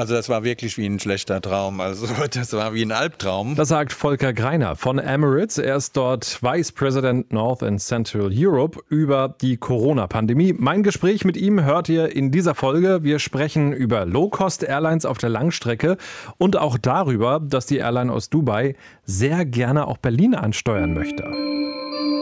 Also das war wirklich wie ein schlechter Traum. Also das war wie ein Albtraum. Das sagt Volker Greiner von Emirates. Er ist dort Vice President North and Central Europe über die Corona-Pandemie. Mein Gespräch mit ihm hört ihr in dieser Folge. Wir sprechen über Low-Cost-Airlines auf der Langstrecke und auch darüber, dass die Airline aus Dubai sehr gerne auch Berlin ansteuern möchte.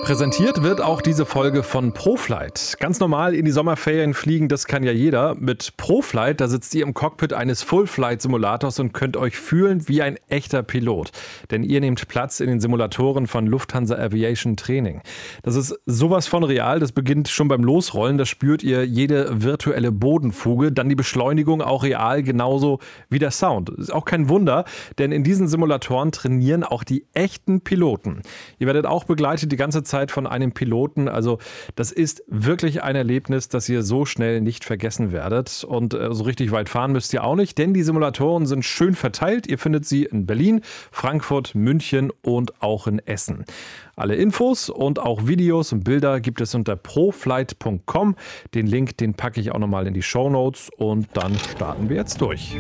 Präsentiert wird auch diese Folge von ProFlight. Ganz normal in die Sommerferien fliegen, das kann ja jeder. Mit ProFlight, da sitzt ihr im Cockpit eines Full-Flight-Simulators und könnt euch fühlen wie ein echter Pilot. Denn ihr nehmt Platz in den Simulatoren von Lufthansa Aviation Training. Das ist sowas von real, das beginnt schon beim Losrollen. Da spürt ihr jede virtuelle Bodenfuge, dann die Beschleunigung auch real, genauso wie der Sound. Ist auch kein Wunder, denn in diesen Simulatoren trainieren auch die echten Piloten. Ihr werdet auch begleitet die ganze Zeit Zeit von einem Piloten. Also das ist wirklich ein Erlebnis, das ihr so schnell nicht vergessen werdet. Und äh, so richtig weit fahren müsst ihr auch nicht, denn die Simulatoren sind schön verteilt. Ihr findet sie in Berlin, Frankfurt, München und auch in Essen. Alle Infos und auch Videos und Bilder gibt es unter proflight.com. Den Link, den packe ich auch nochmal in die Show Notes und dann starten wir jetzt durch.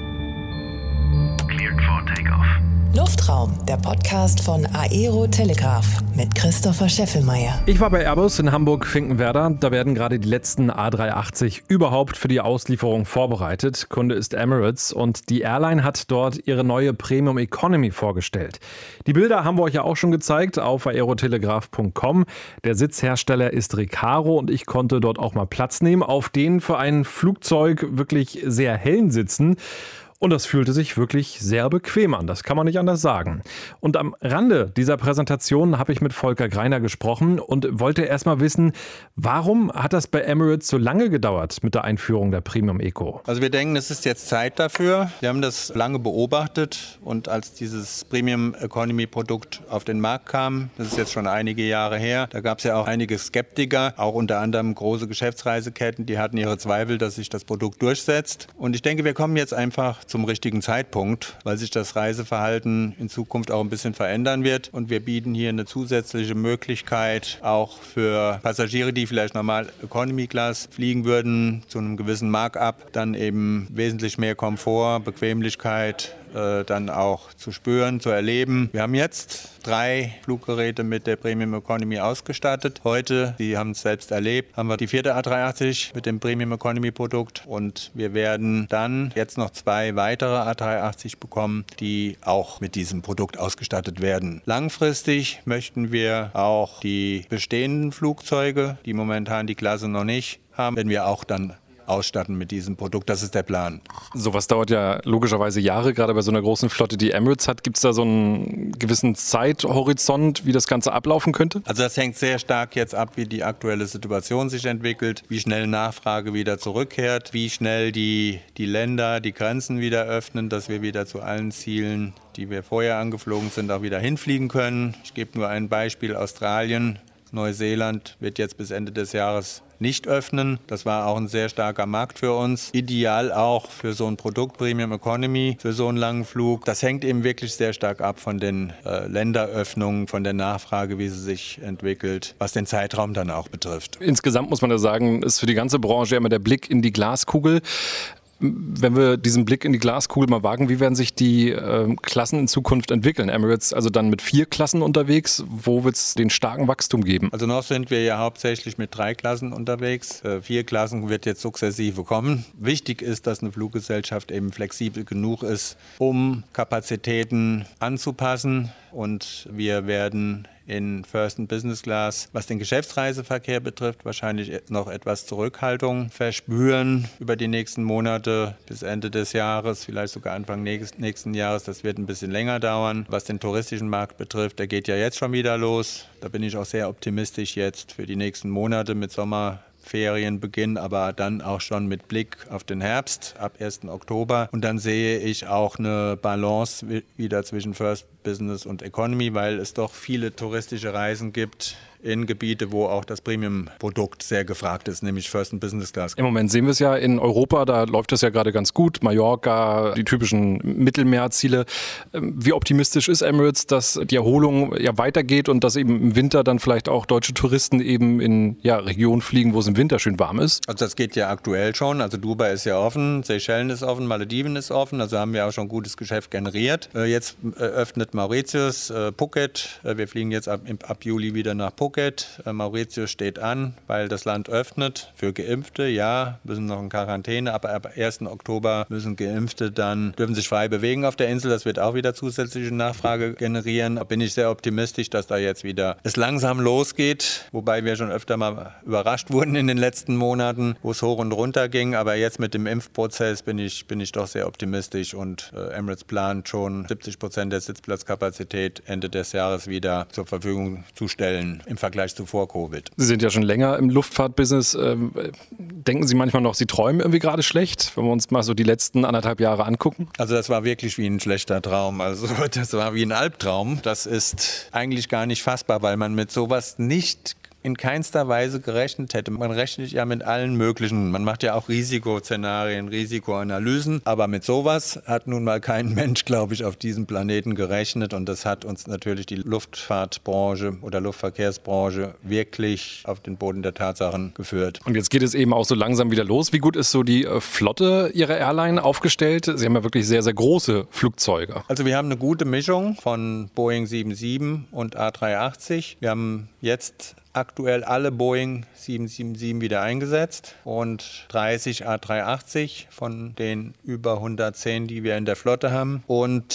Luftraum, der Podcast von Aero Telegraph mit Christopher Scheffelmeier. Ich war bei Airbus in Hamburg-Finkenwerder. Da werden gerade die letzten A380 überhaupt für die Auslieferung vorbereitet. Kunde ist Emirates und die Airline hat dort ihre neue Premium Economy vorgestellt. Die Bilder haben wir euch ja auch schon gezeigt auf aerotelegraph.com. Der Sitzhersteller ist Recaro und ich konnte dort auch mal Platz nehmen auf den für ein Flugzeug wirklich sehr hellen Sitzen. Und das fühlte sich wirklich sehr bequem an, das kann man nicht anders sagen. Und am Rande dieser Präsentation habe ich mit Volker Greiner gesprochen und wollte erstmal wissen, warum hat das bei Emirates so lange gedauert mit der Einführung der Premium Eco? Also wir denken, es ist jetzt Zeit dafür. Wir haben das lange beobachtet und als dieses Premium Economy Produkt auf den Markt kam, das ist jetzt schon einige Jahre her, da gab es ja auch einige Skeptiker, auch unter anderem große Geschäftsreiseketten, die hatten ihre Zweifel, dass sich das Produkt durchsetzt. Und ich denke, wir kommen jetzt einfach zum richtigen Zeitpunkt, weil sich das Reiseverhalten in Zukunft auch ein bisschen verändern wird. Und wir bieten hier eine zusätzliche Möglichkeit auch für Passagiere, die vielleicht normal Economy Class fliegen würden, zu einem gewissen Markup, dann eben wesentlich mehr Komfort, Bequemlichkeit, äh, dann auch zu spüren, zu erleben. Wir haben jetzt drei Fluggeräte mit der Premium Economy ausgestattet. Heute, Sie haben es selbst erlebt, haben wir die vierte A380 mit dem Premium Economy Produkt und wir werden dann jetzt noch zwei weitere A380 bekommen, die auch mit diesem Produkt ausgestattet werden. Langfristig möchten wir auch die bestehenden Flugzeuge, die momentan die Klasse noch nicht haben, wenn wir auch dann ausstatten mit diesem Produkt. Das ist der Plan. Sowas dauert ja logischerweise Jahre, gerade bei so einer großen Flotte, die Emirates hat. Gibt es da so einen gewissen Zeithorizont, wie das Ganze ablaufen könnte? Also das hängt sehr stark jetzt ab, wie die aktuelle Situation sich entwickelt, wie schnell Nachfrage wieder zurückkehrt, wie schnell die, die Länder die Grenzen wieder öffnen, dass wir wieder zu allen Zielen die wir vorher angeflogen sind, auch wieder hinfliegen können. Ich gebe nur ein Beispiel. Australien, Neuseeland wird jetzt bis Ende des Jahres nicht öffnen. Das war auch ein sehr starker Markt für uns. Ideal auch für so ein Produkt Premium Economy, für so einen langen Flug. Das hängt eben wirklich sehr stark ab von den äh, Länderöffnungen, von der Nachfrage, wie sie sich entwickelt, was den Zeitraum dann auch betrifft. Insgesamt muss man ja sagen, ist für die ganze Branche immer der Blick in die Glaskugel. Wenn wir diesen Blick in die Glaskugel mal wagen, wie werden sich die äh, Klassen in Zukunft entwickeln? Emirates also dann mit vier Klassen unterwegs. Wo wird es den starken Wachstum geben? Also noch sind wir ja hauptsächlich mit drei Klassen unterwegs. Äh, vier Klassen wird jetzt sukzessive kommen. Wichtig ist, dass eine Fluggesellschaft eben flexibel genug ist, um Kapazitäten anzupassen. Und wir werden in First und Business Class, was den Geschäftsreiseverkehr betrifft, wahrscheinlich noch etwas Zurückhaltung verspüren über die nächsten Monate bis Ende des Jahres, vielleicht sogar Anfang nächsten Jahres. Das wird ein bisschen länger dauern. Was den touristischen Markt betrifft, der geht ja jetzt schon wieder los. Da bin ich auch sehr optimistisch jetzt für die nächsten Monate mit Sommer Ferienbeginn, aber dann auch schon mit Blick auf den Herbst ab 1. Oktober. Und dann sehe ich auch eine Balance wieder zwischen First Business und Economy, weil es doch viele touristische Reisen gibt in Gebiete, wo auch das Premium-Produkt sehr gefragt ist, nämlich First and Business Class. Im Moment sehen wir es ja in Europa, da läuft es ja gerade ganz gut. Mallorca, die typischen Mittelmeerziele. Ähm, wie optimistisch ist Emirates, dass die Erholung ja weitergeht und dass eben im Winter dann vielleicht auch deutsche Touristen eben in ja, Regionen fliegen, wo es im Winter schön warm ist? Also das geht ja aktuell schon. Also Dubai ist ja offen, Seychellen ist offen, Malediven ist offen. Also haben wir auch schon gutes Geschäft generiert. Äh, jetzt äh, öffnet Mauritius, äh, Phuket. Wir fliegen jetzt ab, ab Juli wieder nach Phuket. Mauritius steht an, weil das Land öffnet. Für Geimpfte, ja, müssen noch in Quarantäne, aber ab 1. Oktober müssen Geimpfte dann, dürfen sich frei bewegen auf der Insel. Das wird auch wieder zusätzliche Nachfrage generieren. Da bin ich sehr optimistisch, dass da jetzt wieder es langsam losgeht. Wobei wir schon öfter mal überrascht wurden in den letzten Monaten, wo es hoch und runter ging. Aber jetzt mit dem Impfprozess bin ich, bin ich doch sehr optimistisch und äh, Emirates plant schon 70 Prozent der Sitzplatzkapazität Ende des Jahres wieder zur Verfügung zu stellen im Vergleich zu vor Covid. Sie sind ja schon länger im Luftfahrtbusiness. Ähm, denken Sie manchmal noch, Sie träumen irgendwie gerade schlecht, wenn wir uns mal so die letzten anderthalb Jahre angucken? Also das war wirklich wie ein schlechter Traum. Also das war wie ein Albtraum. Das ist eigentlich gar nicht fassbar, weil man mit sowas nicht in keinster Weise gerechnet hätte. Man rechnet ja mit allen möglichen. Man macht ja auch Risikoszenarien, Risikoanalysen. Aber mit sowas hat nun mal kein Mensch, glaube ich, auf diesem Planeten gerechnet. Und das hat uns natürlich die Luftfahrtbranche oder Luftverkehrsbranche wirklich auf den Boden der Tatsachen geführt. Und jetzt geht es eben auch so langsam wieder los. Wie gut ist so die äh, Flotte Ihrer Airline aufgestellt? Sie haben ja wirklich sehr, sehr große Flugzeuge. Also wir haben eine gute Mischung von Boeing 77 und A380. Wir haben jetzt aktuell alle Boeing 777 wieder eingesetzt und 30 A380 von den über 110, die wir in der Flotte haben. Und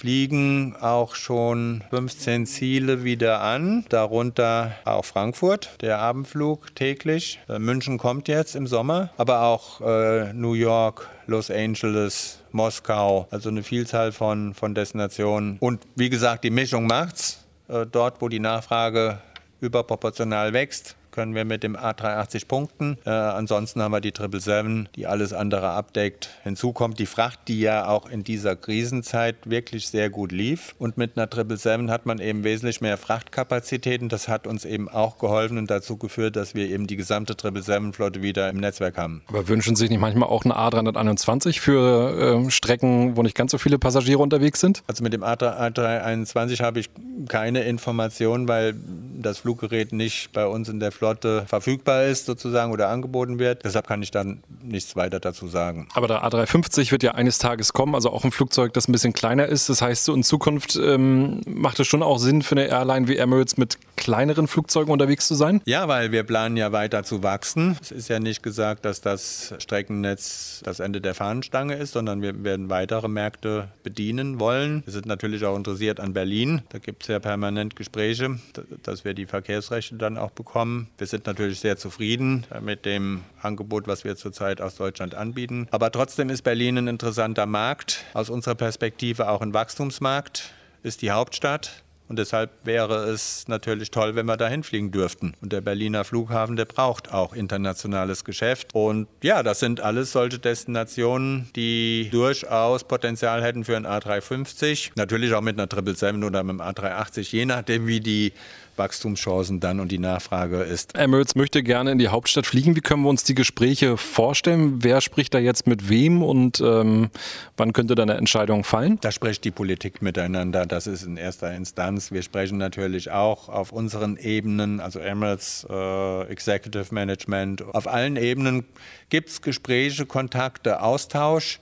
fliegen auch schon 15 Ziele wieder an, darunter auch Frankfurt, der Abendflug täglich. Äh, München kommt jetzt im Sommer, aber auch äh, New York, Los Angeles, Moskau, also eine Vielzahl von, von Destinationen. Und wie gesagt, die Mischung macht's. Äh, dort, wo die Nachfrage überproportional wächst, können wir mit dem A380 punkten. Äh, ansonsten haben wir die 777, die alles andere abdeckt. Hinzu kommt die Fracht, die ja auch in dieser Krisenzeit wirklich sehr gut lief. Und mit einer 777 hat man eben wesentlich mehr Frachtkapazitäten. Das hat uns eben auch geholfen und dazu geführt, dass wir eben die gesamte 777-Flotte wieder im Netzwerk haben. Aber wünschen Sie sich nicht manchmal auch eine A321 für äh, Strecken, wo nicht ganz so viele Passagiere unterwegs sind? Also mit dem A321 habe ich keine Informationen, weil das Fluggerät nicht bei uns in der Flotte verfügbar ist sozusagen oder angeboten wird. Deshalb kann ich dann nichts weiter dazu sagen. Aber der A350 wird ja eines Tages kommen, also auch ein Flugzeug, das ein bisschen kleiner ist. Das heißt, so in Zukunft ähm, macht es schon auch Sinn für eine Airline wie Emirates mit kleineren Flugzeugen unterwegs zu sein? Ja, weil wir planen ja weiter zu wachsen. Es ist ja nicht gesagt, dass das Streckennetz das Ende der Fahnenstange ist, sondern wir werden weitere Märkte bedienen wollen. Wir sind natürlich auch interessiert an Berlin. Da gibt es ja permanent Gespräche, dass wir die Verkehrsrechte dann auch bekommen. Wir sind natürlich sehr zufrieden mit dem Angebot, was wir zurzeit aus Deutschland anbieten. Aber trotzdem ist Berlin ein interessanter Markt. Aus unserer Perspektive auch ein Wachstumsmarkt. Ist die Hauptstadt. Und deshalb wäre es natürlich toll, wenn wir dahin fliegen dürften. Und der Berliner Flughafen, der braucht auch internationales Geschäft. Und ja, das sind alles solche Destinationen, die durchaus Potenzial hätten für ein A350. Natürlich auch mit einer 777 oder mit einem A380, je nachdem, wie die Wachstumschancen dann und die Nachfrage ist. Emirates möchte gerne in die Hauptstadt fliegen. Wie können wir uns die Gespräche vorstellen? Wer spricht da jetzt mit wem und ähm, wann könnte da eine Entscheidung fallen? Da spricht die Politik miteinander. Das ist in erster Instanz. Wir sprechen natürlich auch auf unseren Ebenen, also Emirates, äh, Executive Management. Auf allen Ebenen gibt es Gespräche, Kontakte, Austausch.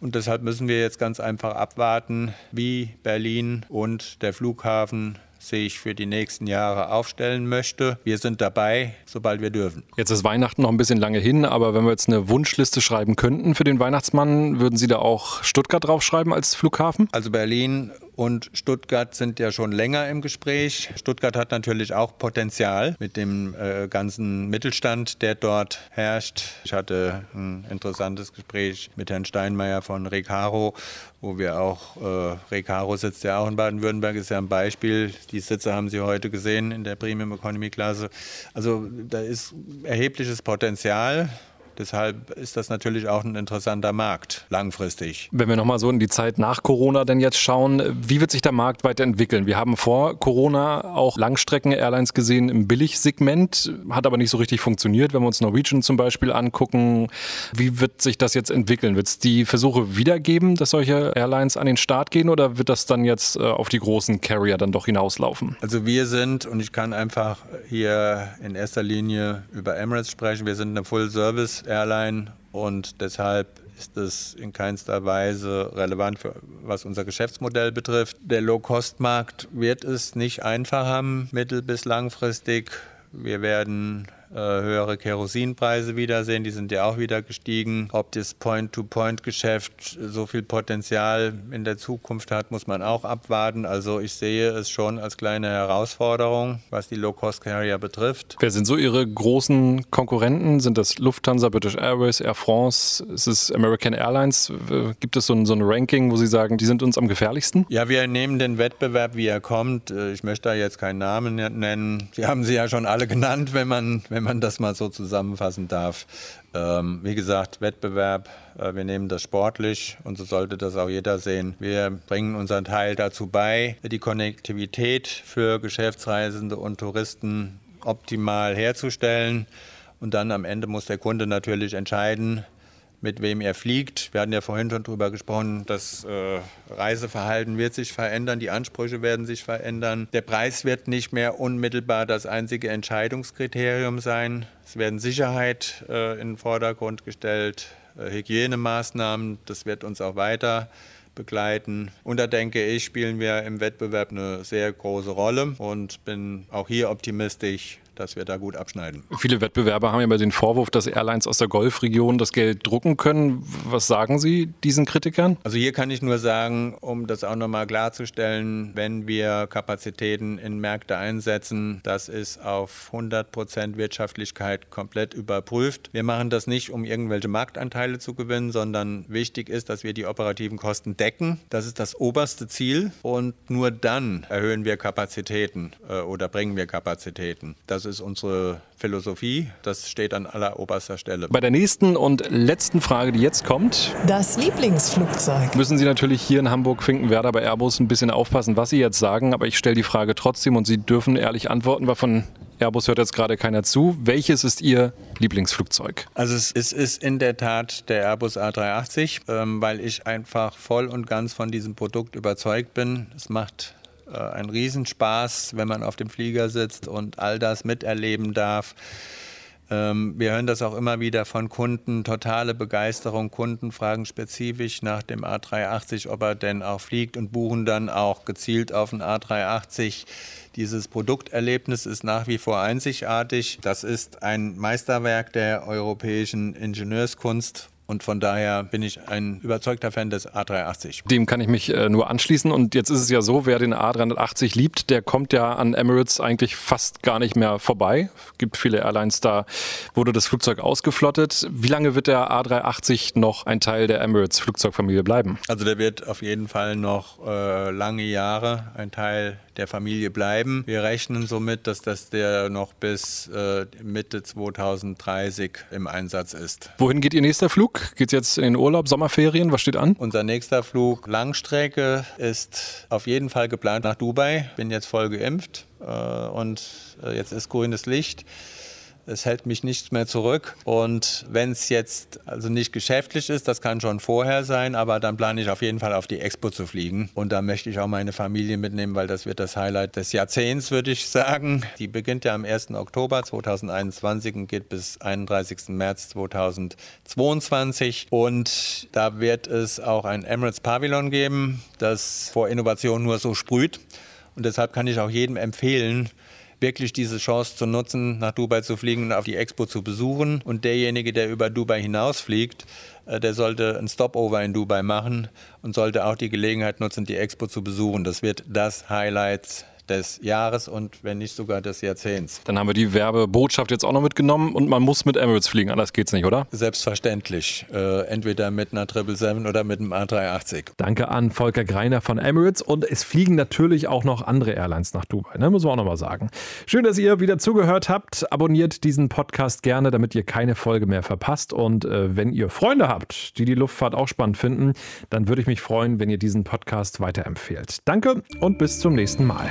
Und deshalb müssen wir jetzt ganz einfach abwarten, wie Berlin und der Flughafen sich für die nächsten Jahre aufstellen möchte. Wir sind dabei, sobald wir dürfen. Jetzt ist Weihnachten noch ein bisschen lange hin, aber wenn wir jetzt eine Wunschliste schreiben könnten für den Weihnachtsmann, würden Sie da auch Stuttgart draufschreiben als Flughafen? Also Berlin und Stuttgart sind ja schon länger im Gespräch. Stuttgart hat natürlich auch Potenzial mit dem äh, ganzen Mittelstand, der dort herrscht. Ich hatte ein interessantes Gespräch mit Herrn Steinmeier von Recaro, wo wir auch, äh, Recaro sitzt ja auch in Baden-Württemberg, ist ja ein Beispiel. Die Sitze haben Sie heute gesehen in der Premium Economy Klasse. Also da ist erhebliches Potenzial. Deshalb ist das natürlich auch ein interessanter Markt langfristig. Wenn wir nochmal so in die Zeit nach Corona denn jetzt schauen, wie wird sich der Markt weiterentwickeln? Wir haben vor Corona auch Langstrecken-Airlines gesehen im Billigsegment, hat aber nicht so richtig funktioniert. Wenn wir uns Norwegian zum Beispiel angucken, wie wird sich das jetzt entwickeln? Wird es die Versuche wiedergeben, dass solche Airlines an den Start gehen oder wird das dann jetzt äh, auf die großen Carrier dann doch hinauslaufen? Also wir sind, und ich kann einfach hier in erster Linie über Emirates sprechen, wir sind eine Full-Service-Airline und deshalb ist es in keinster Weise relevant, für, was unser Geschäftsmodell betrifft. Der Low-Cost-Markt wird es nicht einfach haben, mittel- bis langfristig. Wir werden höhere Kerosinpreise wiedersehen. Die sind ja auch wieder gestiegen. Ob das Point-to-Point-Geschäft so viel Potenzial in der Zukunft hat, muss man auch abwarten. Also ich sehe es schon als kleine Herausforderung, was die Low-Cost-Carrier betrifft. Wer sind so Ihre großen Konkurrenten? Sind das Lufthansa, British Airways, Air France? Ist es American Airlines? Gibt es so ein, so ein Ranking, wo Sie sagen, die sind uns am gefährlichsten? Ja, wir nehmen den Wettbewerb, wie er kommt. Äh, ich möchte da jetzt keinen Namen nennen. Sie haben sie ja schon alle genannt, wenn man, wenn man das mal so zusammenfassen darf. Ähm, wie gesagt, Wettbewerb, äh, wir nehmen das sportlich und so sollte das auch jeder sehen. Wir bringen unseren Teil dazu bei, die Konnektivität für Geschäftsreisende und Touristen optimal herzustellen. Und dann am Ende muss der Kunde natürlich entscheiden, mit wem er fliegt. Wir hatten ja vorhin schon darüber gesprochen, das äh, Reiseverhalten wird sich verändern, die Ansprüche werden sich verändern. Der Preis wird nicht mehr unmittelbar das einzige Entscheidungskriterium sein. Es werden Sicherheit äh, in den Vordergrund gestellt, äh, Hygienemaßnahmen, das wird uns auch weiter begleiten. Und da denke ich, spielen wir im Wettbewerb eine sehr große Rolle und bin auch hier optimistisch, dass wir da gut abschneiden. Viele Wettbewerber haben ja immer den Vorwurf, dass Airlines aus der Golfregion das Geld drucken können. Was sagen Sie diesen Kritikern? Also hier kann ich nur sagen, um das auch nochmal klarzustellen, wenn wir Kapazitäten in Märkte einsetzen, das ist auf 100 Prozent Wirtschaftlichkeit komplett überprüft. Wir machen das nicht, um irgendwelche Marktanteile zu gewinnen, sondern wichtig ist, dass wir die operativen Kosten decken. Das ist das oberste Ziel und nur dann erhöhen wir Kapazitäten äh, oder bringen wir Kapazitäten. Das ist unsere Philosophie. Das steht an aller oberster Stelle. Bei der nächsten und letzten Frage, die jetzt kommt. Das Lieblingsflugzeug. Müssen Sie natürlich hier in Hamburg-Finkenwerder bei Airbus ein bisschen aufpassen, was Sie jetzt sagen. Aber ich stelle die Frage trotzdem und Sie dürfen ehrlich antworten, weil von Airbus hört jetzt gerade keiner zu. Welches ist Ihr Lieblingsflugzeug? Also es, es ist in der Tat der Airbus A380, ähm, weil ich einfach voll und ganz von diesem Produkt überzeugt bin. Es macht äh, ein Riesenspaß, wenn man auf dem Flieger sitzt und all das miterleben darf. Ähm, wir hören das auch immer wieder von Kunden, totale Begeisterung. Kunden fragen spezifisch nach dem A380, ob er denn auch fliegt und buchen dann auch gezielt auf den A380. Dieses Produkterlebnis ist nach wie vor einzigartig. Das ist ein Meisterwerk der europäischen Ingenieurskunst und von daher bin ich ein überzeugter Fan des A380. Dem kann ich mich äh, nur anschließen. Und jetzt ist es ja so, wer den A380 liebt, der kommt ja an Emirates eigentlich fast gar nicht mehr vorbei. Es gibt viele Airlines, da wurde das Flugzeug ausgeflottet. Wie lange wird der A380 noch ein Teil der Emirates Flugzeugfamilie bleiben? Also der wird auf jeden Fall noch äh, lange Jahre ein Teil der Familie bleiben. Wir rechnen somit, dass das der noch bis äh, Mitte 2030 im Einsatz ist. Wohin geht Ihr nächster Flug? Geht es jetzt in den Urlaub, Sommerferien? Was steht an? Unser nächster Flug Langstrecke ist auf jeden Fall geplant nach Dubai. Bin jetzt voll geimpft äh, und äh, jetzt ist grünes Licht. Es hält mich nichts mehr zurück. Und wenn es jetzt also nicht geschäftlich ist, das kann schon vorher sein, aber dann plane ich auf jeden Fall auf die Expo zu fliegen. Und da möchte ich auch meine Familie mitnehmen, weil das wird das Highlight des Jahrzehnts, würde ich sagen. Die beginnt ja am 1. Oktober 2021 und geht bis 31. März 2022. Und da wird es auch ein Emirates Pavillon geben, das vor Innovation nur so sprüht. Und deshalb kann ich auch jedem empfehlen, wirklich diese Chance zu nutzen, nach Dubai zu fliegen und auf die Expo zu besuchen. Und derjenige, der über Dubai hinausfliegt, äh, der sollte ein Stopover in Dubai machen und sollte auch die Gelegenheit nutzen, die Expo zu besuchen. Das wird das Highlight des Jahres und wenn nicht sogar des Jahrzehnts. Dann haben wir die Werbebotschaft jetzt auch noch mitgenommen und man muss mit Emirates fliegen, anders geht's nicht, oder? Selbstverständlich. Äh, entweder mit einer 777 oder mit einem A380. Danke an Volker Greiner von Emirates und es fliegen natürlich auch noch andere Airlines nach Dubai, ne? muss man auch nochmal sagen. Schön, dass ihr wieder zugehört habt. Abonniert diesen Podcast gerne, damit ihr keine Folge mehr verpasst. Und äh, wenn ihr Freunde habt, die die Luftfahrt auch spannend finden, dann würde ich mich freuen, wenn ihr diesen Podcast weiterempfehlt. Danke und bis zum nächsten Mal.